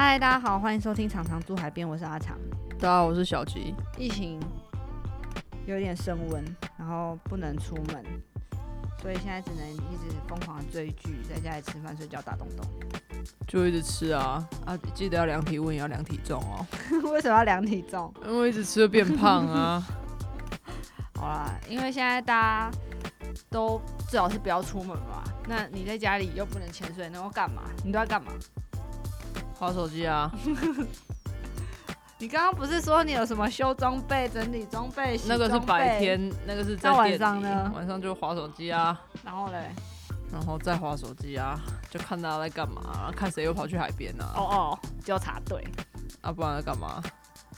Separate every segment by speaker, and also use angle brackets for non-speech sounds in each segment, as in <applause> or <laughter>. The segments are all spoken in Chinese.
Speaker 1: 嗨，大家好，欢迎收听《常常住海边》，我是阿长。
Speaker 2: 大家好，我是小吉。
Speaker 1: 疫情有点升温，然后不能出门，所以现在只能一直疯狂地追剧，在家里吃饭、睡觉、打东东。
Speaker 2: 就一直吃啊啊！记得要量体温，也要量体重哦。<laughs>
Speaker 1: 为什么要量体重？
Speaker 2: 因为一直吃会变胖啊。<laughs>
Speaker 1: 好啦，因为现在大家都最好是不要出门嘛。那你在家里又不能潜水，能够干嘛？你都要干嘛？
Speaker 2: 划手机啊。<laughs>
Speaker 1: 你刚刚不是说你有什么修装备、整理装备？
Speaker 2: 那个是白天，那个是在
Speaker 1: 晚上呢？
Speaker 2: 晚上就划手机啊。
Speaker 1: 然后嘞？
Speaker 2: 然后再划手机啊，就看大家在干嘛，看谁又跑去海边啊。
Speaker 1: 哦哦，纠察队。
Speaker 2: 啊，不然在干嘛？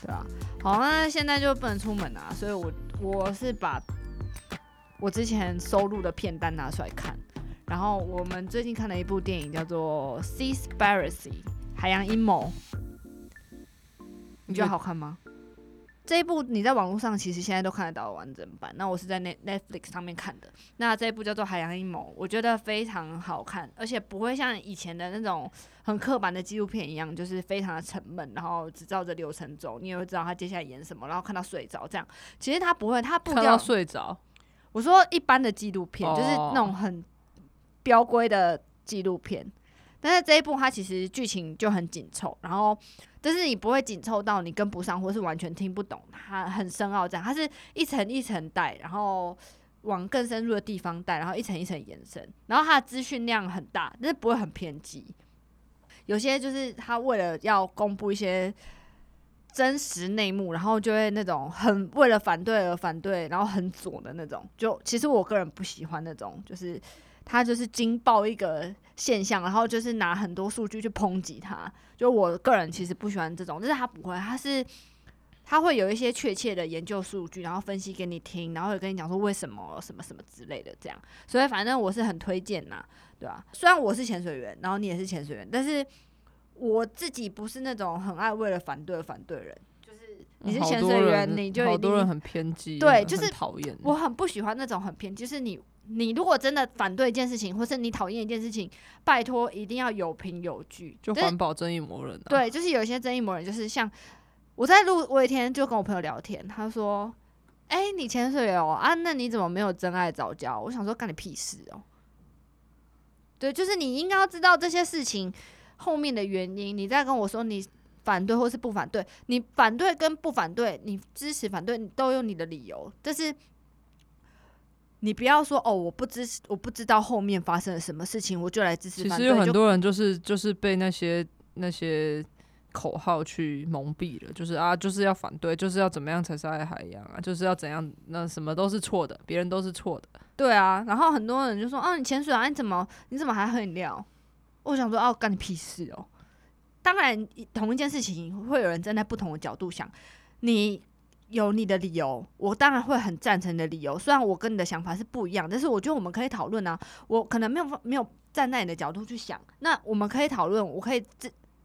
Speaker 1: 对啊。好，那现在就不能出门啊，所以我我是把我之前收录的片单拿出来看。然后我们最近看了一部电影，叫做《Seaspiracy》海洋阴谋。你觉得好看吗？这一部你在网络上其实现在都看得到完整版。那我是在 Net Netflix 上面看的。那这一部叫做《海洋阴谋》，我觉得非常好看，而且不会像以前的那种很刻板的纪录片一样，就是非常的沉闷，然后只照着流程走，你也会知道他接下来演什么，然后看到睡着这样。其实他不会，他不调
Speaker 2: 睡着。
Speaker 1: 我说一般的纪录片就是那种很标规的纪录片，但是这一部它其实剧情就很紧凑，然后。就是你不会紧凑到你跟不上，或是完全听不懂，它很深奥这样，它是一层一层带，然后往更深入的地方带，然后一层一层延伸，然后它的资讯量很大，但是不会很偏激。有些就是它为了要公布一些真实内幕，然后就会那种很为了反对而反对，然后很左的那种。就其实我个人不喜欢那种，就是他就是惊爆一个现象，然后就是拿很多数据去抨击他。就我个人其实不喜欢这种，但是他不会，他是他会有一些确切的研究数据，然后分析给你听，然后也跟你讲说为什么什么什么之类的这样。所以反正我是很推荐呐，对吧？虽然我是潜水员，然后你也是潜水员，但是我自己不是那种很爱为了反对而反对人。就是你是潜水员，你就
Speaker 2: 好多人很偏激，
Speaker 1: 对，就是
Speaker 2: 讨厌。
Speaker 1: 我很不喜欢那种很偏激，就是你。你如果真的反对一件事情，或是你讨厌一件事情，拜托一定要有凭有据。
Speaker 2: 就环保正义魔人。
Speaker 1: 对，就是有一些正义魔人，就是像我在录，我有一天就跟我朋友聊天，他说：“哎，你潜水哦啊，那你怎么没有真爱早教？”我想说，干你屁事哦。对，就是你应该要知道这些事情后面的原因，你再跟我说你反对或是不反对，你反对跟不反对，你支持反对，你都有你的理由，但是。<sniffs> 你不要说哦，我不支持我不知道后面发生了什么事情，我就来支持。
Speaker 2: 其实有很多人就是就是被那些那些口号去蒙蔽了，就是啊，就是要反对，就是要怎么样才是爱海洋啊，就是要怎样，那什么都是错的，别人都是错的。
Speaker 1: 对啊，然后很多人就说啊，你潜水啊，你怎么你怎么还喝饮料？我想说哦，干你屁事哦！当然，同一件事情会有人站在不同的角度想你。有你的理由，我当然会很赞成的理由。虽然我跟你的想法是不一样，但是我觉得我们可以讨论啊。我可能没有没有站在你的角度去想，那我们可以讨论，我可以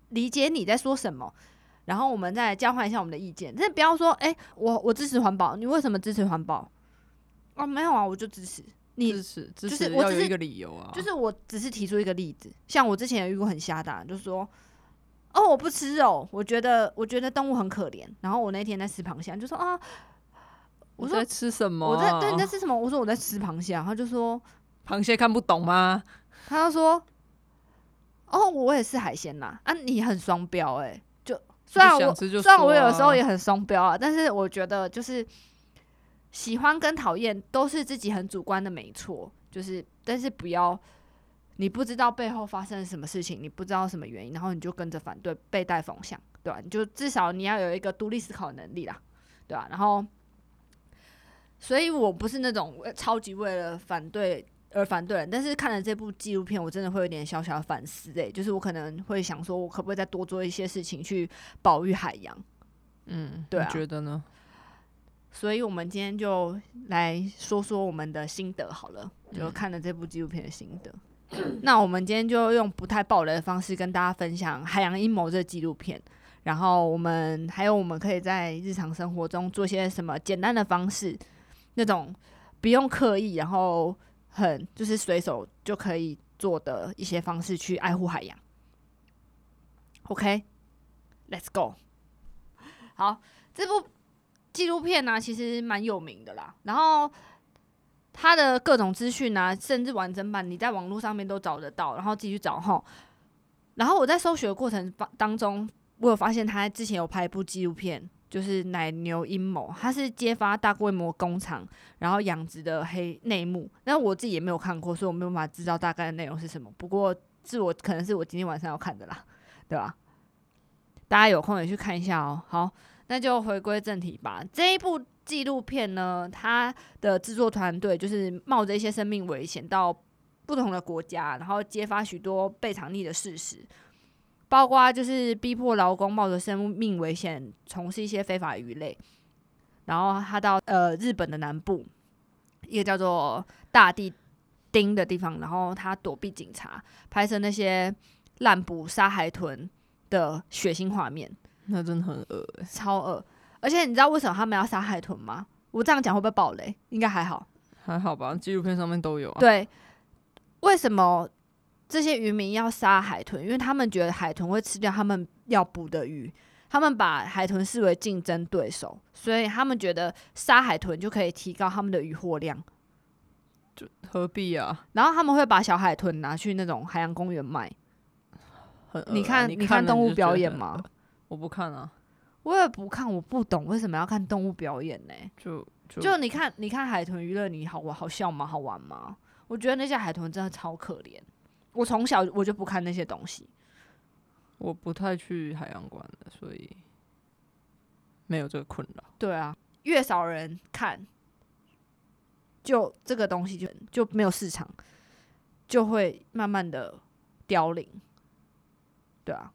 Speaker 1: 理解你在说什么，然后我们再交换一下我们的意见。但是不要说，哎，我我支持环保，你为什么支持环保？哦，没有啊，我就支持你
Speaker 2: 支持，就是我只是一个理由啊，
Speaker 1: 就是我只是提出一个例子。像我之前有遇过很瞎的，就是说。哦，我不吃肉，我觉得我觉得动物很可怜。然后我那天在吃螃蟹，就说啊，
Speaker 2: 我说在吃什么？
Speaker 1: 我在对你在吃什么？我说我在吃螃蟹。他就说
Speaker 2: 螃蟹看不懂吗？
Speaker 1: 他就说哦，我也是海鲜呐。啊，你很双标哎。就虽然我虽然我有时候也很双标啊，但是我觉得就是喜欢跟讨厌都是自己很主观的，没错。就是但是不要。你不知道背后发生了什么事情，你不知道什么原因，然后你就跟着反对，被带风向，对吧？你就至少你要有一个独立思考能力啦，对吧？然后，所以我不是那种超级为了反对而反对人，但是看了这部纪录片，我真的会有点小小的反思，诶，就是我可能会想说，我可不可以再多做一些事情去保育海洋？
Speaker 2: 嗯，
Speaker 1: 对，
Speaker 2: 觉得呢？
Speaker 1: 所以我们今天就来说说我们的心得好了，就看了这部纪录片的心得。<coughs> 那我们今天就用不太暴雷的方式跟大家分享《海洋阴谋》这纪录片，然后我们还有我们可以在日常生活中做些什么简单的方式，那种不用刻意，然后很就是随手就可以做的一些方式去爱护海洋。OK，Let's go。好，这部纪录片呢，其实蛮有名的啦。然后它的各种资讯啊，甚至完整版，你在网络上面都找得到，然后自己去找哈。然后我在搜寻的过程当中，我有发现他之前有拍一部纪录片，就是奶牛阴谋，他是揭发大规模工厂然后养殖的黑内幕。那我自己也没有看过，所以我没有办法知道大概的内容是什么。不过是我可能是我今天晚上要看的啦，对吧？大家有空也去看一下哦。好，那就回归正题吧。这一部纪录片呢，它的制作团队就是冒着一些生命危险到。不同的国家，然后揭发许多被藏匿的事实，包括就是逼迫劳工冒着生命危险从事一些非法鱼类。然后他到呃日本的南部一个叫做大地町的地方，然后他躲避警察，拍摄那些滥捕杀海豚的血腥画面。
Speaker 2: 那真的很恶
Speaker 1: 超恶！而且你知道为什么他们要杀海豚吗？我这样讲会不会暴雷？应该还好，
Speaker 2: 还好吧？纪录片上面都有啊。
Speaker 1: 对。为什么这些渔民要杀海豚？因为他们觉得海豚会吃掉他们要捕的鱼，他们把海豚视为竞争对手，所以他们觉得杀海豚就可以提高他们的渔获量。
Speaker 2: 就何必啊？
Speaker 1: 然后他们会把小海豚拿去那种海洋公园卖。
Speaker 2: 你
Speaker 1: 看，
Speaker 2: 你
Speaker 1: 看动物表演吗？
Speaker 2: 我不看啊，
Speaker 1: 我也不看，我不懂为什么要看动物表演呢？
Speaker 2: 就
Speaker 1: 就你看，你看海豚娱乐，你好玩好笑吗？好玩吗？我觉得那些海豚真的超可怜。我从小我就不看那些东西。
Speaker 2: 我不太去海洋馆的，所以没有这个困扰。
Speaker 1: 对啊，越少人看，就这个东西就就没有市场，就会慢慢的凋零。对啊，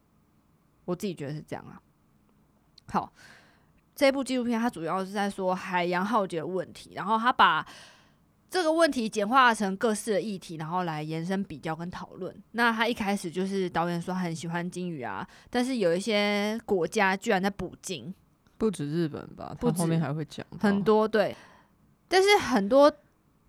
Speaker 1: 我自己觉得是这样啊。好，这部纪录片它主要是在说海洋浩劫的问题，然后他把。这个问题简化成各式的议题，然后来延伸比较跟讨论。那他一开始就是导演说很喜欢金鱼啊，但是有一些国家居然在捕鲸，
Speaker 2: 不止日本吧？他后面还会讲
Speaker 1: 很多对，但是很多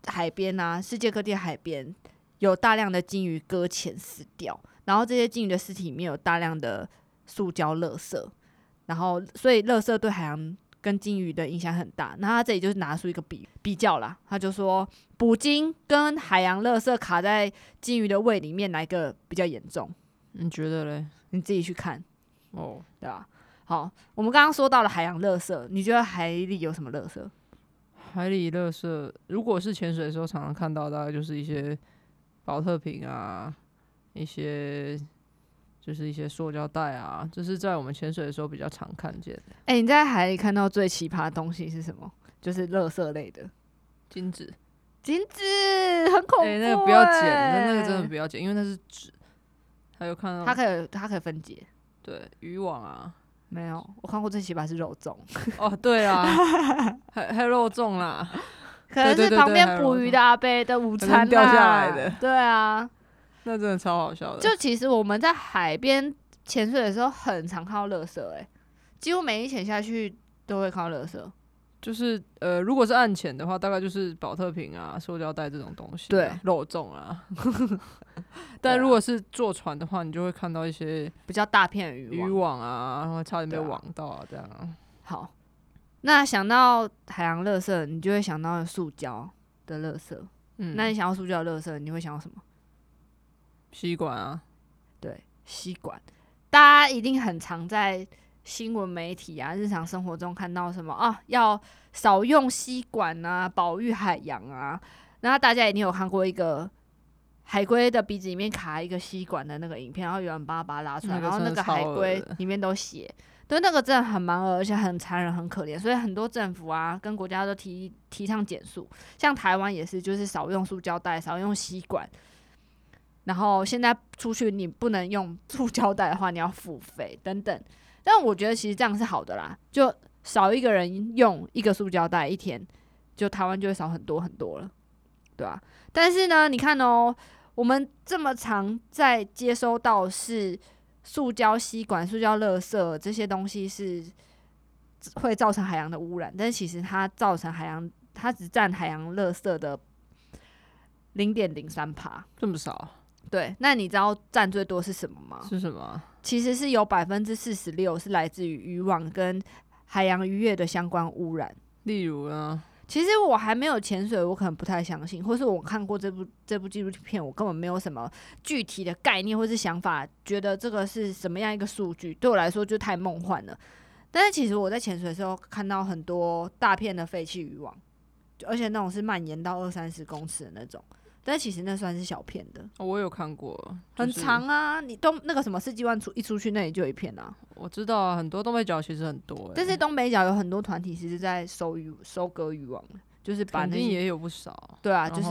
Speaker 1: 海边啊，世界各地海边有大量的金鱼搁浅死掉，然后这些金鱼的尸体里面有大量的塑胶垃圾，然后所以垃圾对海洋。跟金鱼的影响很大，那他这里就是拿出一个比比较啦，他就说捕鲸跟海洋垃圾卡在金鱼的胃里面哪一个比较严重？
Speaker 2: 你觉得嘞？
Speaker 1: 你自己去看
Speaker 2: 哦，
Speaker 1: 对吧？好，我们刚刚说到了海洋垃圾，你觉得海里有什么垃圾？
Speaker 2: 海里垃圾，如果是潜水的时候常常看到，大概就是一些保特瓶啊，一些。就是一些塑胶袋啊，这是在我们潜水的时候比较常看见的。
Speaker 1: 哎，你在海里看到最奇葩的东西是什么？就是垃圾类的
Speaker 2: 金子，
Speaker 1: 金子很恐怖。哎，
Speaker 2: 那个不要捡，那那个真的不要捡，因为那是纸。还有看到
Speaker 1: 它可以，它可以分解。
Speaker 2: 对，渔网啊，
Speaker 1: 没有，我看过最奇葩是肉粽。<laughs>
Speaker 2: 哦，对啊，还还有肉粽啦，
Speaker 1: 可能是旁边捕鱼的阿伯的午餐
Speaker 2: 掉下来的。
Speaker 1: 对啊。
Speaker 2: 那真的超好笑的。
Speaker 1: 就其实我们在海边潜水的时候，很常看到垃圾，哎，几乎每一潜下去都会看到垃圾。
Speaker 2: 就是呃，如果是暗潜的话，大概就是保特瓶啊、塑胶袋这种东西，
Speaker 1: 对，
Speaker 2: 肉粽啊。<laughs> 但如果是坐船的话，你就会看到一些
Speaker 1: 比较大片
Speaker 2: 渔渔网啊，然后差点被网到啊，这样。
Speaker 1: 好，那想到海洋垃圾，你就会想到塑胶的垃圾。嗯，那你想要塑胶的垃圾，你会想到什么？
Speaker 2: 吸管啊，
Speaker 1: 对，吸管，大家一定很常在新闻媒体啊、日常生活中看到什么啊，要少用吸管啊，保育海洋啊。那大家一定有看过一个海龟的鼻子里面卡一个吸管的那个影片，然后有人把它把它拉出来，然后那个海龟里面都血，对，那个真的很蛮恶，而且很残忍、很可怜。所以很多政府啊跟国家都提提倡减速，像台湾也是，就是少用塑胶袋，少用吸管。然后现在出去你不能用塑胶袋的话，你要付费等等。但我觉得其实这样是好的啦，就少一个人用一个塑胶袋一天，就台湾就会少很多很多了，对吧？但是呢，你看哦，我们这么长在接收到是塑胶吸管、塑胶垃圾这些东西是会造成海洋的污染，但是其实它造成海洋，它只占海洋垃圾的零点零三帕，
Speaker 2: 这么少。
Speaker 1: 对，那你知道占最多是什么吗？
Speaker 2: 是什么？
Speaker 1: 其实是有百分之四十六是来自于渔网跟海洋渔业的相关污染。
Speaker 2: 例如呢？
Speaker 1: 其实我还没有潜水，我可能不太相信，或是我看过这部这部纪录片，我根本没有什么具体的概念或是想法，觉得这个是什么样一个数据，对我来说就太梦幻了。但是其实我在潜水的时候看到很多大片的废弃渔网，而且那种是蔓延到二三十公尺的那种。但其实那算是小片的，
Speaker 2: 我有看过，
Speaker 1: 很长啊。你东那个什么世纪湾出一出去，那里就一片啊。
Speaker 2: 我知道啊，很多东北角其实很多，
Speaker 1: 但是东北角有很多团体其实在收渔收割渔网，就是把那
Speaker 2: 也有不少。
Speaker 1: 对啊，就是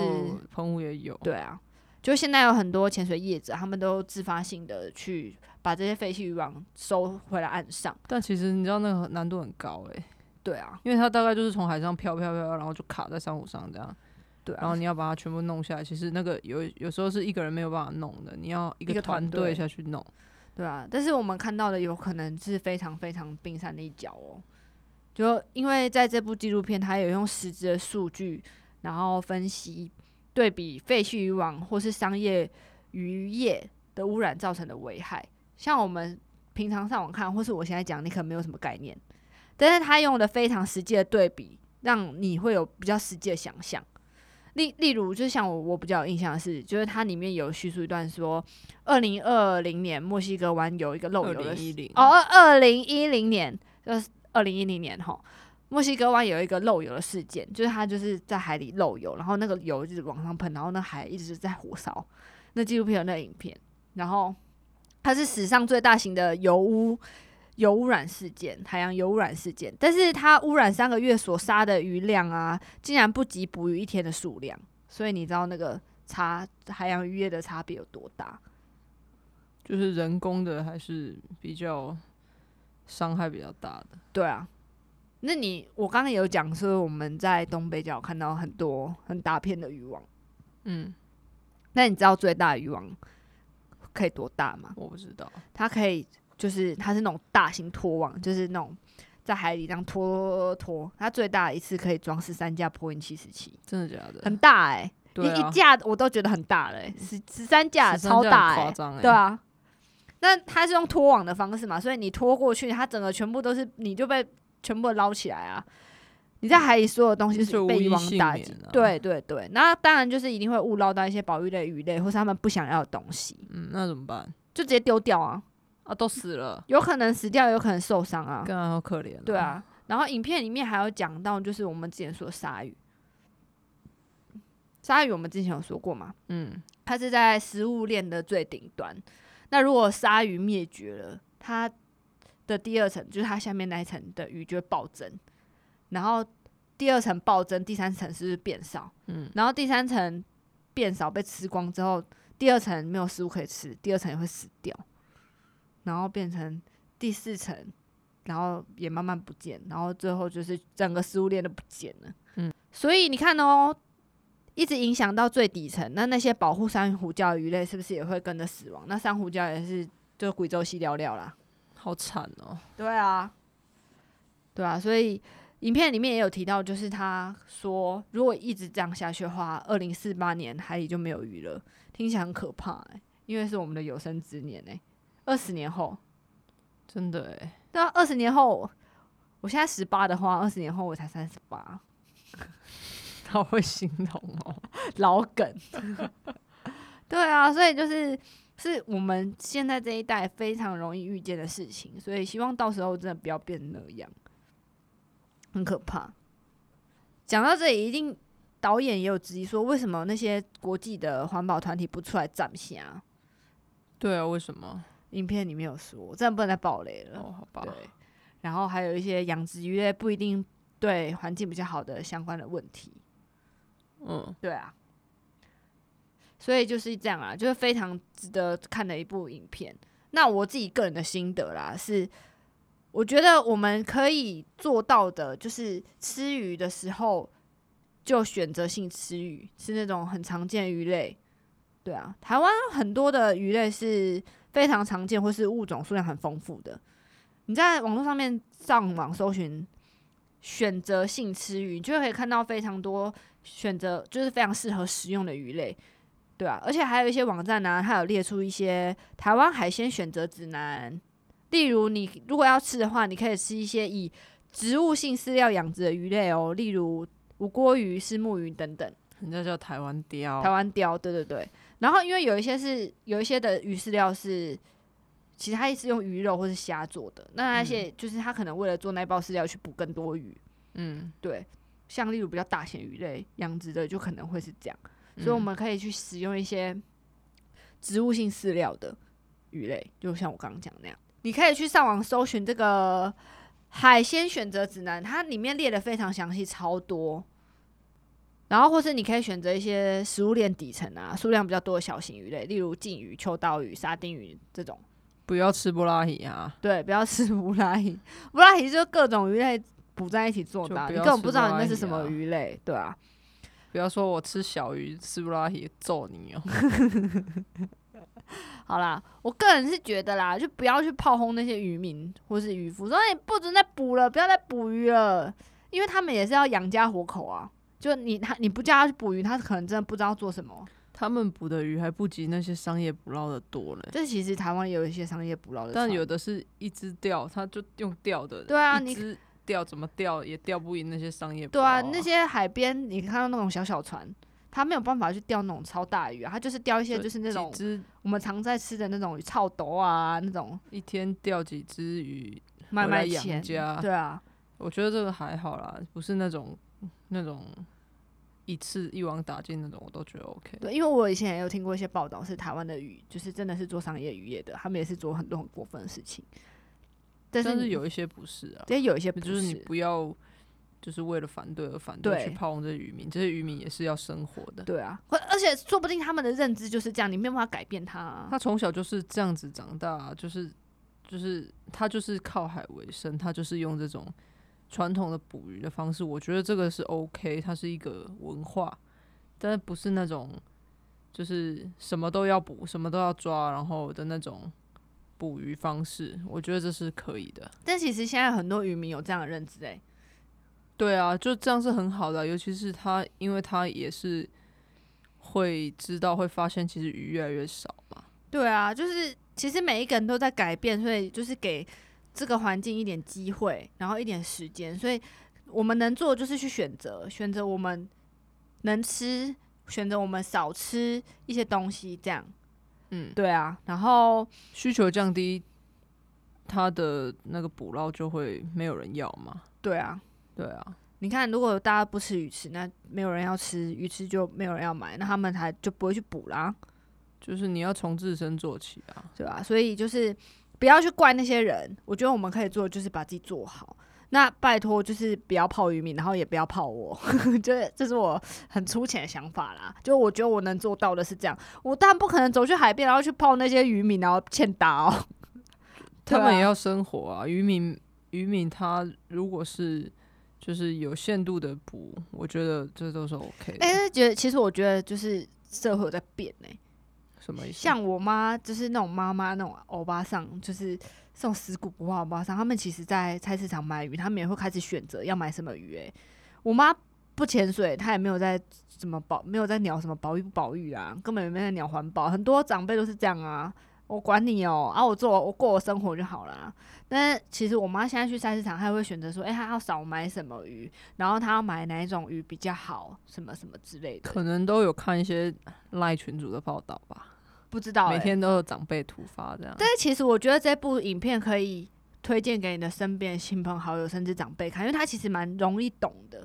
Speaker 2: 澎湖也有。
Speaker 1: 对啊，就现在有很多潜水业者，他们都自发性的去把这些废弃渔网收回来岸上。
Speaker 2: 但其实你知道那个难度很高诶。
Speaker 1: 对啊，
Speaker 2: 因为它大概就是从海上飘飘飘，然后就卡在珊瑚上这样。
Speaker 1: 对，
Speaker 2: 然后你要把它全部弄下来，其实那个有有时候是一个人没有办法弄的，你要
Speaker 1: 一
Speaker 2: 个团队下去弄，
Speaker 1: 对啊。但是我们看到的有可能是非常非常冰山的一角哦，就因为在这部纪录片，它有用实质的数据，然后分析对比废弃渔网或是商业渔业的污染造成的危害。像我们平常上网看，或是我现在讲，你可能没有什么概念，但是他用的非常实际的对比，让你会有比较实际的想象。例例如，就像我我比较有印象的是，就是它里面有叙述一段说，二零二零年墨西哥湾有一个漏油的哦，二二零一零年就是二零一零年哈，墨西哥湾有一个漏油的事件，就是它就是在海里漏油，然后那个油就是往上喷，然后那海一直在火烧。那纪录片有那影片，然后它是史上最大型的油污。油污染事件，海洋油污染事件，但是它污染三个月所杀的鱼量啊，竟然不及捕鱼一天的数量，所以你知道那个差海洋渔业的差别有多大？
Speaker 2: 就是人工的还是比较伤害比较大的？
Speaker 1: 对啊，那你我刚刚有讲说我们在东北角看到很多很大片的渔网，嗯，那你知道最大渔网可以多大吗？
Speaker 2: 我不知道，
Speaker 1: 它可以。就是它是那种大型拖网，就是那种在海里这样拖拖，它最大一次可以装十三架波音七十七，
Speaker 2: 真的假的？
Speaker 1: 很大哎，一一架我都觉得很大了，十十三架超大哎，对啊。那它是用拖网的方式嘛，所以你拖过去，它整个全部都是，你就被全部捞起来啊。你在海里所有东西是被渔网打击，对对对。那当然就是一定会误捞到一些保育类鱼类或是他们不想要的东西。
Speaker 2: 嗯，那怎么办？
Speaker 1: 就直接丢掉啊。
Speaker 2: 啊，都死了，
Speaker 1: 有可能死掉，有可能受伤啊，
Speaker 2: 更好可怜。
Speaker 1: 对啊，然后影片里面还有讲到，就是我们之前说的鲨鱼，鲨鱼我们之前有说过嘛，嗯，它是在食物链的最顶端。那如果鲨鱼灭绝了，它的第二层就是它下面那一层的鱼就会暴增，然后第二层暴增，第三层是不是变少？嗯，然后第三层变少被吃光之后，第二层没有食物可以吃，第二层也会死掉。然后变成第四层，然后也慢慢不见，然后最后就是整个食物链都不见了。嗯，所以你看哦，一直影响到最底层，那那些保护珊瑚礁的鱼类是不是也会跟着死亡？那珊瑚礁也是就贵州西聊聊啦，
Speaker 2: 好惨哦。
Speaker 1: 对啊，对啊，所以影片里面也有提到，就是他说，如果一直这样下去的话，二零四八年海里就没有鱼了，听起来很可怕哎，因为是我们的有生之年哎。二十年后，
Speaker 2: 真的哎，
Speaker 1: 对啊，二十年后，我现在十八的话，二十年后我才三十八，<laughs>
Speaker 2: 他会心痛哦，
Speaker 1: 老梗，<laughs> 对啊，所以就是是我们现在这一代非常容易遇见的事情，所以希望到时候真的不要变那样，很可怕。讲到这里，一定导演也有质疑说，为什么那些国际的环保团体不出来站下？
Speaker 2: 对啊，为什么？
Speaker 1: 影片里面有说，这样不能再爆雷了。
Speaker 2: 哦，好吧。
Speaker 1: 对，然后还有一些养殖鱼类不一定对环境比较好的相关的问题。嗯，对啊。所以就是这样啊，就是非常值得看的一部影片。那我自己个人的心得啦，是我觉得我们可以做到的，就是吃鱼的时候就选择性吃鱼，吃那种很常见鱼类。对啊，台湾很多的鱼类是。非常常见或是物种数量很丰富的，你在网络上面上网搜寻选择性吃鱼，你就可以看到非常多选择，就是非常适合食用的鱼类。对啊，而且还有一些网站呢，它有列出一些台湾海鲜选择指南，例如你如果要吃的话，你可以吃一些以植物性饲料养殖的鱼类哦，例如无锅鱼、丝木鱼等等。
Speaker 2: 人家叫台湾鲷，
Speaker 1: 台湾鲷，对对对。然后因为有一些是有一些的鱼饲料是，其实它是用鱼肉或是虾做的，那那些就是它可能为了做那包饲料去捕更多鱼。
Speaker 2: 嗯，
Speaker 1: 对，像例如比较大型鱼类养殖的就可能会是这样，所以我们可以去使用一些植物性饲料的鱼类，就像我刚刚讲那样。你可以去上网搜寻这个海鲜选择指南，它里面列的非常详细，超多。然后，或是你可以选择一些食物链底层啊，数量比较多的小型鱼类，例如鲫鱼、秋刀鱼、沙丁鱼这种。
Speaker 2: 不要吃布拉鱼啊！
Speaker 1: 对，不要吃布拉鱼。布拉鱼就各种鱼类补在一起做的，你根本不知道那是什么鱼类，对啊。
Speaker 2: 不要说我吃小鱼吃布拉鱼揍你哦！<laughs>
Speaker 1: 好啦，我个人是觉得啦，就不要去炮轰那些渔民或是渔夫，说你不准再捕了，不要再捕鱼了，因为他们也是要养家活口啊。就你他你不叫他去捕鱼，他可能真的不知道做什么。
Speaker 2: 他们捕的鱼还不及那些商业捕捞的多嘞。
Speaker 1: 这其实台湾也有一些商业捕捞的，
Speaker 2: 但有的是一只钓，他就用钓的。
Speaker 1: 对啊，
Speaker 2: 一只钓怎么钓也钓不赢那些商业。
Speaker 1: 对啊，那些海边你看到那种小小船，他没有办法去钓那种超大鱼啊，他就是钓一些就是那种我们常在吃的那种草斗啊那种。
Speaker 2: 一天钓几只鱼
Speaker 1: 卖卖
Speaker 2: 钱。
Speaker 1: 对啊，
Speaker 2: 我觉得这个还好啦，不是那种。那种一次一网打尽那种，我都觉得 OK。
Speaker 1: 对，因为我以前也有听过一些报道，是台湾的鱼，就是真的是做商业渔业的，他们也是做很多很过分的事情。
Speaker 2: 但是有一些不是啊，
Speaker 1: 对，有一些
Speaker 2: 就是你不要就是为了反对而反对去炮轰这些渔民，这些渔民也是要生活的。
Speaker 1: 对啊，而且说不定他们的认知就是这样，你没有办法改变他。
Speaker 2: 他从小就是这样子长大，就是就是他就是靠海为生，他就是用这种。传统的捕鱼的方式，我觉得这个是 OK，它是一个文化，但是不是那种就是什么都要捕、什么都要抓，然后的那种捕鱼方式，我觉得这是可以的。
Speaker 1: 但其实现在很多渔民有这样的认知，诶，
Speaker 2: 对啊，就这样是很好的，尤其是他，因为他也是会知道、会发现，其实鱼越来越少嘛。
Speaker 1: 对啊，就是其实每一个人都在改变，所以就是给。这个环境一点机会，然后一点时间，所以我们能做就是去选择，选择我们能吃，选择我们少吃一些东西，这样，
Speaker 2: 嗯，
Speaker 1: 对啊，然后
Speaker 2: 需求降低，它的那个捕捞就会没有人要嘛，
Speaker 1: 对啊，
Speaker 2: 对啊，
Speaker 1: 你看，如果大家不吃鱼翅，那没有人要吃鱼翅，就没有人要买，那他们还就不会去捕啦，
Speaker 2: 就是你要从自身做起啊，
Speaker 1: 对吧？所以就是。不要去怪那些人，我觉得我们可以做的就是把自己做好。那拜托，就是不要泡渔民，然后也不要泡我，这 <laughs> 这是我很粗浅的想法啦。就我觉得我能做到的是这样，我当然不可能走去海边，然后去泡那些渔民，然后欠打哦。<laughs>
Speaker 2: 他们也要生活啊，渔民渔民他如果是就是有限度的捕，我觉得这都是 OK。
Speaker 1: 哎，觉得其实我觉得就是社会在变呢。像我妈就是那种妈妈那种欧巴桑，就是这种死骨不化欧巴桑。他们其实，在菜市场买鱼，他们也会开始选择要买什么鱼。哎，我妈不潜水，她也没有在什么保，没有在鸟什么保育不保育啊，根本没在鸟环保。很多长辈都是这样啊，我管你哦，啊，我做我过我生活就好啦。但是其实我妈现在去菜市场，她会选择说，哎，她要少买什么鱼，然后她要买哪一种鱼比较好，什么什么之类的。
Speaker 2: 可能都有看一些赖群主的报道吧。
Speaker 1: 不知道，
Speaker 2: 每天都有长辈突发这样。
Speaker 1: 但是其实我觉得这部影片可以推荐给你的身边亲朋好友，甚至长辈看，因为它其实蛮容易懂的。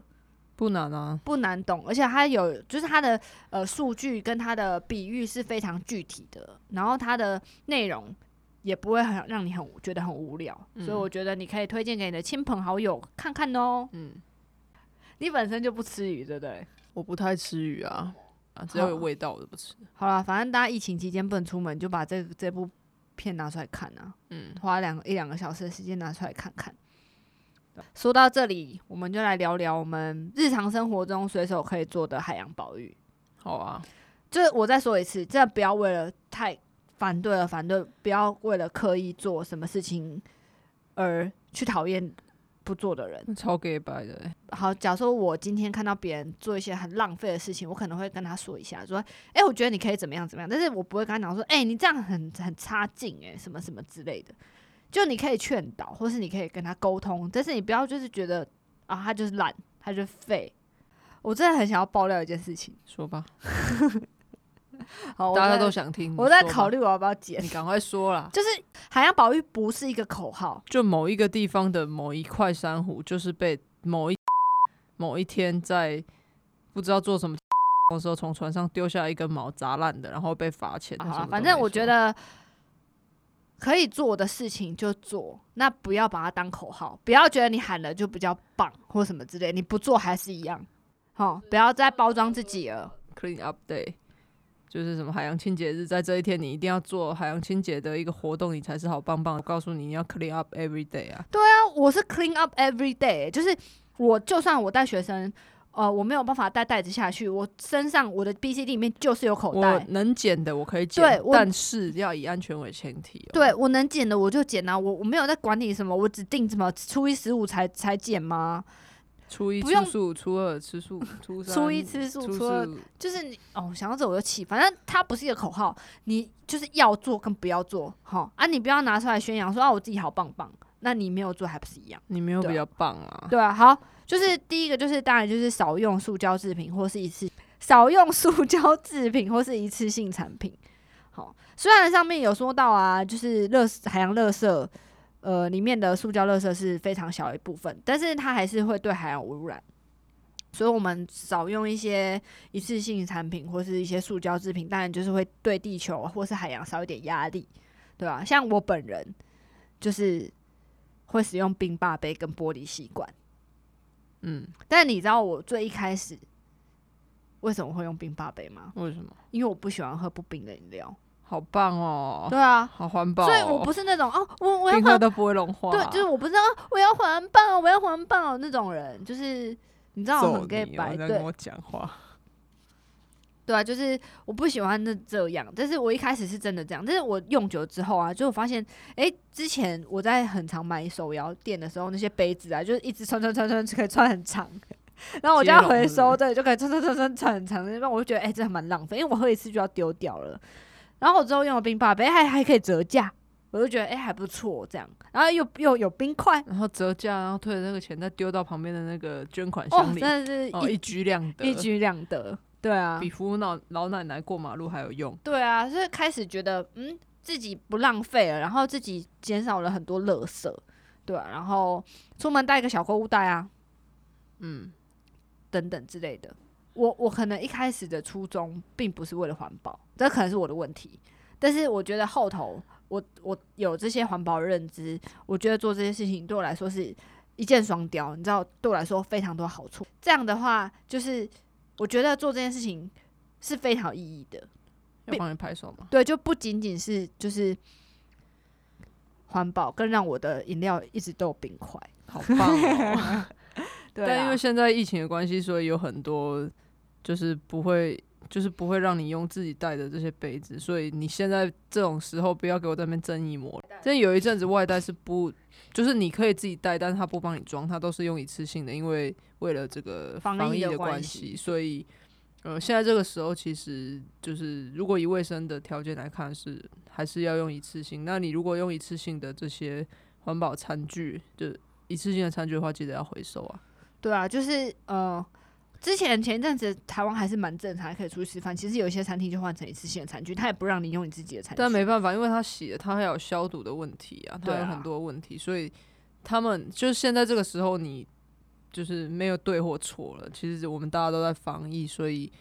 Speaker 2: 不难啊，
Speaker 1: 不难懂，而且它有，就是它的呃数据跟它的比喻是非常具体的，然后它的内容也不会很让你很觉得很无聊，所以我觉得你可以推荐给你的亲朋好友看看哦。
Speaker 2: 嗯，
Speaker 1: 你本身就不吃鱼，对不对？
Speaker 2: 我不太吃鱼啊。啊，只要有味道我都不吃。
Speaker 1: 好了，反正大家疫情期间不能出门，就把这这部片拿出来看啊。
Speaker 2: 嗯，
Speaker 1: 花两一两个小时的时间拿出来看看。说到这里，我们就来聊聊我们日常生活中随手可以做的海洋保育。
Speaker 2: 好啊，
Speaker 1: 就是我再说一次，真的不要为了太反对了反对，不要为了刻意做什么事情而去讨厌不做的人。
Speaker 2: 超 gay 白的、欸，
Speaker 1: 好，假如说我今天看到别人做一些很浪费的事情，我可能会跟他说一下，说，哎、我觉得你可以怎么样怎么样，但是我不会跟他讲说，哎、你这样很很差劲，哎，什么什么之类的。就你可以劝导，或是你可以跟他沟通，但是你不要就是觉得啊，他就是懒，他就是废。我真的很想要爆料一件事情，
Speaker 2: 说吧，<laughs>
Speaker 1: 好，
Speaker 2: 大家都想听。
Speaker 1: 我在考虑我要不要剪
Speaker 2: 你。赶快说啦。
Speaker 1: 就是海洋保育不是一个口号，
Speaker 2: 就某一个地方的某一块珊瑚，就是被某一某一天在不知道做什么 <laughs> 的时候，从船上丢下一根毛砸烂的，然后被罚钱。
Speaker 1: 好反正我觉得可以做的事情就做，那不要把它当口号，不要觉得你喊了就比较棒或什么之类，你不做还是一样。好，不要再包装自己了。
Speaker 2: clean up day 就是什么海洋清洁日，在这一天你一定要做海洋清洁的一个活动，你才是好棒棒。我告诉你，你要 clean up every day 啊。
Speaker 1: 对啊我是 clean up every day，就是我就算我带学生。呃，我没有办法带袋子下去，我身上我的 B C D 里面就是有口
Speaker 2: 我
Speaker 1: 袋，
Speaker 2: 能减的我可以减
Speaker 1: 对，
Speaker 2: 但是要以安全为前提、哦。
Speaker 1: 对我能减的我就减啊，我我没有在管你什么，我只定什么初一十五才才减吗？
Speaker 2: 初一吃素，初二吃素，初三
Speaker 1: 初一吃素，
Speaker 2: 初
Speaker 1: 初二
Speaker 2: 四
Speaker 1: 就是你哦，想到这我就气，反正它不是一个口号，你就是要做跟不要做，哈啊，你不要拿出来宣扬说啊我自己好棒棒，那你没有做还不是一样？
Speaker 2: 你没有比较棒啊。
Speaker 1: 对啊，好，就是第一个就是当然就是少用塑胶制品或是一次少用塑胶制品或是一次性产品。好，虽然上面有说到啊，就是乐海洋垃圾，呃，里面的塑胶垃圾是非常小一部分，但是它还是会对海洋污染。所以，我们少用一些一次性产品或是一些塑胶制品，当然就是会对地球或是海洋少一点压力，对吧、像我本人就是会使用冰霸杯跟玻璃吸管。
Speaker 2: 嗯，
Speaker 1: 但你知道我最一开始为什么会用冰霸杯吗？
Speaker 2: 为什么？
Speaker 1: 因为我不喜欢喝不冰的饮料。
Speaker 2: 好棒哦，
Speaker 1: 对啊，
Speaker 2: 好环保、哦。
Speaker 1: 所以我不是那种哦，我我要环，
Speaker 2: 冰块都不会融化。
Speaker 1: 对，就是我不知道我要环保，我要环保那种人，就是你知道我很 gay 白，对
Speaker 2: 跟我讲话。
Speaker 1: 对啊，就是我不喜欢那这样，但是我一开始是真的这样，但是我用久之后啊，就我发现，哎，之前我在很常买手摇店的时候，那些杯子啊，就是一直穿穿穿穿可以穿很长，然后我就要回收，对，就可以穿穿穿穿穿很长，那我就觉得，哎，这还蛮浪费，因为我喝一次就要丢掉了。然后我之后用了冰霸杯，还还可以折价，我就觉得，诶，还不错这样，然后又又有冰块，
Speaker 2: 然后折价，然后退了那个钱再丢到旁边的那个捐款
Speaker 1: 哦，
Speaker 2: 箱里，
Speaker 1: 真的是一
Speaker 2: 举两得，
Speaker 1: 一举两得，对啊，
Speaker 2: 比扶老老奶奶过马路还有用。
Speaker 1: 对啊，所以开始觉得嗯自己不浪费了，然后自己减少了很多垃圾，对啊，然后出门带一个小购物袋啊，
Speaker 2: 嗯，
Speaker 1: 等等之类的。我我可能一开始的初衷并不是为了环保，这可能是我的问题。但是我觉得后头我我有这些环保认知，我觉得做这些事情对我来说是一箭双雕，你知道，对我来说非常多好处。这样的话，就是我觉得做这件事情是非常有意义的。
Speaker 2: 要帮你拍手吗？
Speaker 1: 对，就不仅仅是就是环保，更让我的饮料一直都有冰块。<laughs>
Speaker 2: 好棒哦！<laughs>
Speaker 1: 对
Speaker 2: 但因为
Speaker 1: 啊，
Speaker 2: 现在疫情的关系，所以有很多就是不会，就是不会让你用自己带的这些杯子，所以你现在这种时候不要给我在那边争一模。真有一阵子外带是不，就是你可以自己带，但是他不帮你装，他都是用一次性的，因为为了这个
Speaker 1: 防疫的关系，
Speaker 2: 所以。呃，现在这个时候其实就是，如果以卫生的条件来看，是还是要用一次性。那你如果用一次性的这些环保餐具，就一次性的餐具的话，记得要回收啊。
Speaker 1: 对啊，就是呃，之前前一阵子台湾还是蛮正常，还可以出去吃饭。其实有一些餐厅就换成一次性的餐具，他也不让你用你自己的餐具。
Speaker 2: 但没办法，因为他洗了，他还有消毒的问题啊，它
Speaker 1: 对啊
Speaker 2: 有很多问题，所以他们就是现在这个时候，你就是没有对或错了。其实我们大家都在防疫，所以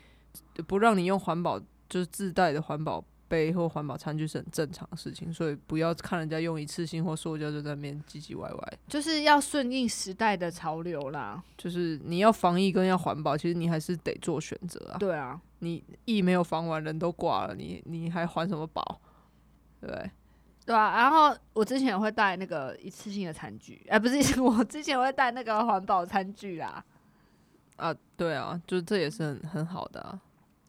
Speaker 2: 不让你用环保就是自带的环保杯或环保餐具是很正常的事情，所以不要看人家用一次性或塑胶就在那边唧唧歪歪。
Speaker 1: 就是要顺应时代的潮流啦。
Speaker 2: 就是你要防疫跟要环保，其实你还是得做选择啊。
Speaker 1: 对啊，
Speaker 2: 你疫没有防完，人都挂了，你你还还什么保？对不对？
Speaker 1: 对啊。然后我之前也会带那个一次性的餐具，哎、不是，<laughs> 我之前会带那个环保餐具啦。
Speaker 2: 啊，对啊，就这也是很很好的啊。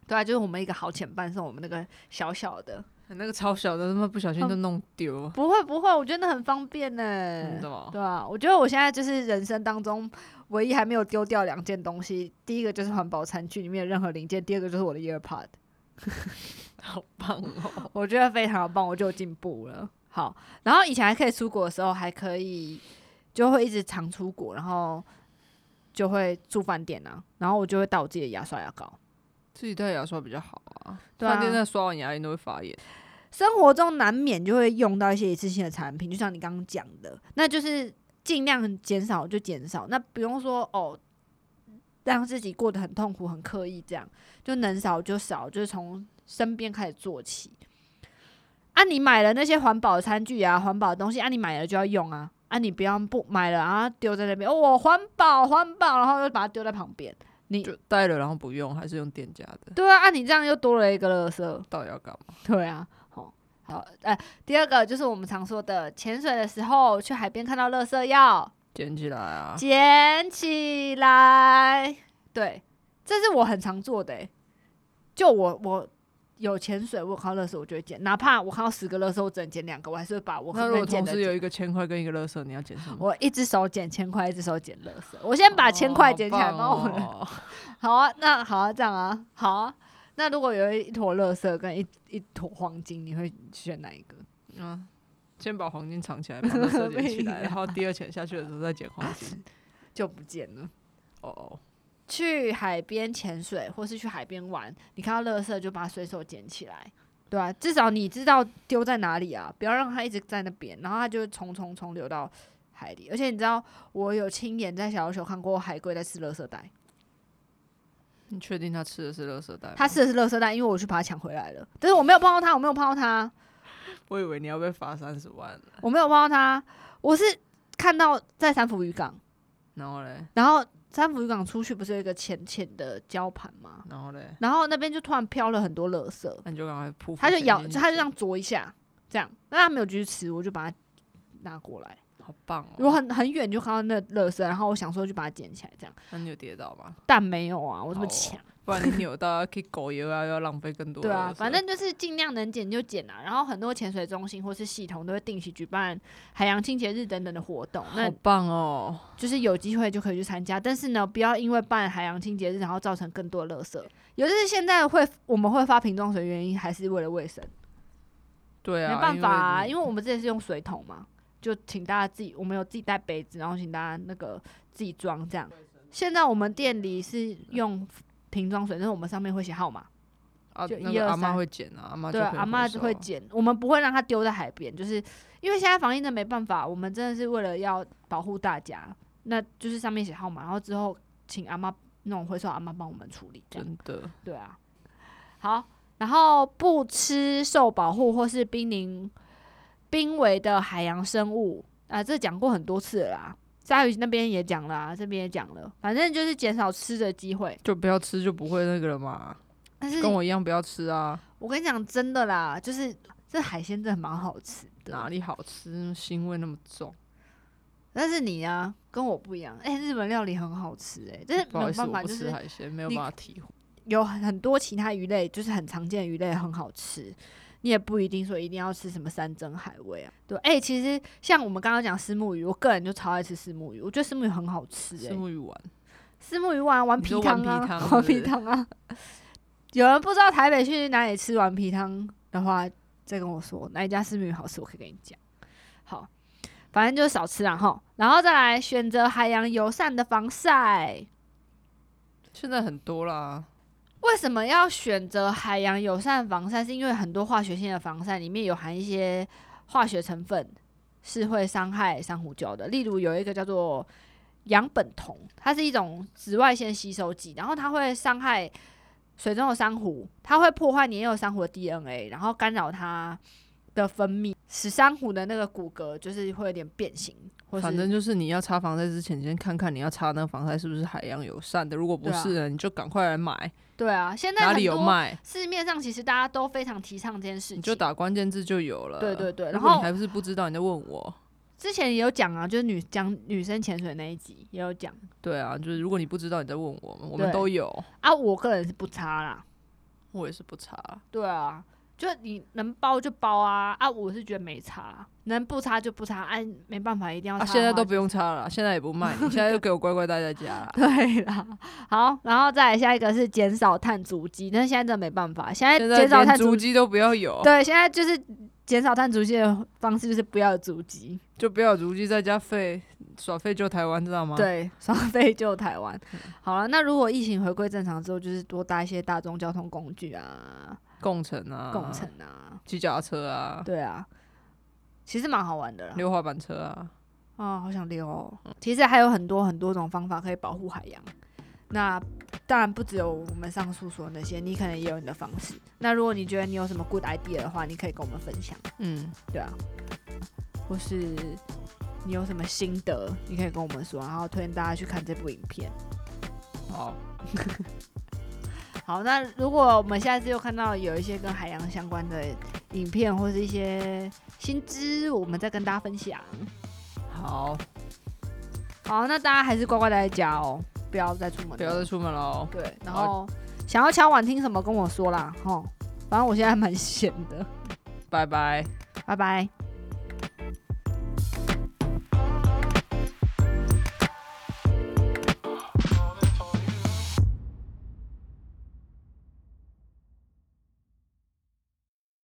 Speaker 1: 对啊，就是我们一个好前伴送我们那个小小的，
Speaker 2: 那个超小的，他妈不小心就弄丢，
Speaker 1: 不会不会，我觉得那很方便呢、
Speaker 2: 真的吗？
Speaker 1: 对啊，我觉得我现在就是人生当中唯一还没有丢掉两件东西，第一个就是环保餐具里面的任何零件，第二个就是我的 EarPod，<laughs>
Speaker 2: 好棒哦！
Speaker 1: 我觉得非常棒，我就有进步了。好，然后以前还可以出国的时候，还可以就会一直常出国，然后就会住饭店啊，然后我就会带我自己的牙刷牙膏。
Speaker 2: 自己带牙刷比较好啊，
Speaker 1: 对啊
Speaker 2: 饭店那刷完牙龈都会发炎。
Speaker 1: 生活中难免就会用到一些一次性的产品，就像你刚刚讲的，那就是尽量减少就减少，那不用说哦，让自己过得很痛苦、很刻意，这样就能少就少，就是从身边开始做起。啊，你买了那些环保的餐具啊、环保的东西啊，你买了就要用啊，啊，你不要不买了然后丢在那边，哦，我环保环保，然后就把它丢在旁边，你
Speaker 2: 就带了然后不用，还是用店家的，
Speaker 1: 对啊，啊，你这样又多了一个垃圾。
Speaker 2: 到底要干嘛？
Speaker 1: 对啊，好，好，哎、第二个就是我们常说的，潜水的时候去海边看到垃圾要
Speaker 2: 捡起来啊！
Speaker 1: 捡起来。对，这是我很常做的、欸。就我我有潜水，我有看到垃圾我就会捡，哪怕我看到十个垃圾，我只能捡两个，我还是会把我
Speaker 2: 那如果。同时有一个千块跟一个垃圾，你要捡什么？
Speaker 1: 我一只手捡千块，一只手捡垃圾。我先把千块捡起来，<laughs> 好啊，那好啊，这样啊，好啊。那如果有一坨垃圾跟一一坨黄金，你会选哪一个？
Speaker 2: 嗯，先把黄金藏起来，把垃圾捡起来，<laughs> 然后第二潜下去的时候再捡黄金。<laughs>
Speaker 1: 就不见了。
Speaker 2: 哦哦，
Speaker 1: 去海边潜水或是去海边玩，你看到垃圾就把它随手捡起来，对啊，至少你知道丢在哪里啊，不要让它一直在那边，然后它就会冲冲冲流到海里。而且你知道，我有亲眼在小琉球看过海龟在吃垃圾袋，
Speaker 2: 你确定它吃的是垃圾袋？
Speaker 1: 它吃的是垃圾袋，因为我去把它抢回来了，但是我没有碰到它，我没有碰到它，<laughs>
Speaker 2: 我以为你要被罚三十万呢。
Speaker 1: 我没有碰到它，我是看到在三福渔港，
Speaker 2: 然后嘞，
Speaker 1: 然后三福渔港出去不是有一个浅浅的礁盘吗？
Speaker 2: 然后嘞，
Speaker 1: 然后那边就突然飘了很多垃圾，
Speaker 2: 那你就赶快扑。
Speaker 1: 他就咬，他就这样啄一下，这样，那他没有继续吃，我就把它拿过来。
Speaker 2: 好棒哦！
Speaker 1: 我很很远就看到那垃圾，然后我想说就把它捡起来，这样，
Speaker 2: 那你有跌倒吗？
Speaker 1: 但没有啊，我这么强。
Speaker 2: 不然你扭到要去狗油啊，要浪费更多。<laughs>
Speaker 1: 对啊，反正就是尽量能减就减啊。然后很多潜水中心或是系统都会定期举办海洋清洁日等等的活动，那
Speaker 2: 好棒哦！
Speaker 1: 就是有机会就可以去参加。但是呢，不要因为办海洋清洁日，然后造成更多的垃圾。尤其是现在会我们会发瓶装水，原因还是为了卫生。
Speaker 2: 对啊，
Speaker 1: 没办法啊，
Speaker 2: 因
Speaker 1: 因为我们之前是用水桶嘛，就请大家自己，我们有自己带杯子，然后请大家那个自己装这样。现在我们店里是用瓶装水，但是我们上面会写号码，
Speaker 2: 啊，
Speaker 1: 就
Speaker 2: 那
Speaker 1: 1 2
Speaker 2: 个阿妈会捡啊，阿妈
Speaker 1: 对啊，阿妈就会捡，我们不会让它丢在海边，就是因为现在防疫真的没办法，我们真的是为了要保护大家，那就是上面写号码，然后之后请阿妈那种回收阿妈帮我们处理，这样
Speaker 2: 真的
Speaker 1: 对啊。好，然后不吃受保护或是濒临濒危的海洋生物啊，这讲过很多次了啦。鲨鱼那边也讲了、啊，这边也讲了，反正就是减少吃的机会。
Speaker 2: 就不要吃，就不会那个了嘛。
Speaker 1: 但是
Speaker 2: 跟我一样不要吃啊，
Speaker 1: 我跟你讲，真的啦，就是这海鲜真的蛮好吃的。
Speaker 2: 哪里好吃？腥味那么重。
Speaker 1: 但是你啊，跟我不一样，哎、日本料理很好吃、哎，但是没有办法，
Speaker 2: 不
Speaker 1: 就是
Speaker 2: 吃海鲜，没有办法体会。
Speaker 1: 有很多其他鱼类，就是很常见的鱼类很好吃，你也不一定说一定要吃什么山珍海味啊。对，哎、其实像我们刚刚讲石目鱼，我个人就超爱吃石目鱼，我觉得石目鱼很好吃、
Speaker 2: 虱
Speaker 1: 哎，
Speaker 2: 目鱼丸，
Speaker 1: 石目鱼丸丸皮汤啊，
Speaker 2: 丸皮汤
Speaker 1: 啊。有人不知道台北去哪里吃丸皮汤的话，再跟我说哪一家石目鱼好吃，我可以跟你讲。好，反正就是少吃然后，然后再来选择海洋友善的防晒。
Speaker 2: 现在很多啦。
Speaker 1: 为什么要选择海洋友善防晒？是因为很多化学性的防晒里面有含一些化学成分是会伤害珊瑚礁的。例如有一个叫做氧苯酮，它是一种紫外线吸收剂，然后它会伤害水中的珊瑚，它会破坏年幼珊瑚的 DNA，然后干扰它的分泌，使珊瑚的那个骨骼就是会有点变形，
Speaker 2: 反正就是你要擦防晒之前，先看看你要擦那个防晒是不是海洋友善的。如果不是呢，你就赶快来买，
Speaker 1: 对啊，现在
Speaker 2: 哪里有卖，
Speaker 1: 市面上其实大家都非常提倡这件事情，
Speaker 2: 你就打关键字就有了。
Speaker 1: 对对对然后
Speaker 2: 你还不是不知道，你在问我。
Speaker 1: 之前也有讲啊，就是女讲女生潜水那一集也有讲
Speaker 2: 对啊，就是如果你不知道，你在问我们，我们都有。
Speaker 1: 啊。我个人是不擦啦，
Speaker 2: 我也是不擦。
Speaker 1: 对啊，就你能包就包啊啊！我是觉得没差，能不擦就不擦，哎、没办法，一定要擦、
Speaker 2: 啊，现在都不用擦了，现在也不卖你，现在就给我乖乖待在家啦。<laughs>
Speaker 1: 对啦，好，然后再来下一个是减少碳足迹，但是现在真的没办法，现在减少碳足
Speaker 2: 迹都不要有，
Speaker 1: 对，现在就是减少碳足迹的方式就是不要有足迹，
Speaker 2: 就不要有足迹，在家废耍废救台湾，知道吗？，
Speaker 1: 对，<laughs> 耍废救台湾。
Speaker 2: 嗯
Speaker 1: 好了，那如果疫情回归正常之后，就是多搭一些大众交通工具啊，
Speaker 2: 共乘啊，
Speaker 1: 共乘啊，
Speaker 2: 骑脚踏车啊，
Speaker 1: 对啊，其实蛮好玩的啦。
Speaker 2: 溜滑板车啊，
Speaker 1: 啊、好想溜哦。其实还有很多很多种方法可以保护海洋。那当然不只有我们上述说的那些，你可能也有你的方式。那如果你觉得你有什么 good idea 的话，你可以跟我们分享，
Speaker 2: 嗯，
Speaker 1: 对啊，或是你有什么心得，你可以跟我们说，然后推荐大家去看这部影片。
Speaker 2: 好，<laughs>
Speaker 1: 好，那如果我们下次又看到有一些跟海洋相关的影片或是一些新知，我们再跟大家分享。
Speaker 2: 好，
Speaker 1: 好，那大家还是乖乖待在家哦，不要再出门了，
Speaker 2: 不要再出门了哦。
Speaker 1: 对，然后想要敲碗听什么跟我说啦，吼，反正我现在还蛮闲的，
Speaker 2: 拜拜。
Speaker 1: 拜拜。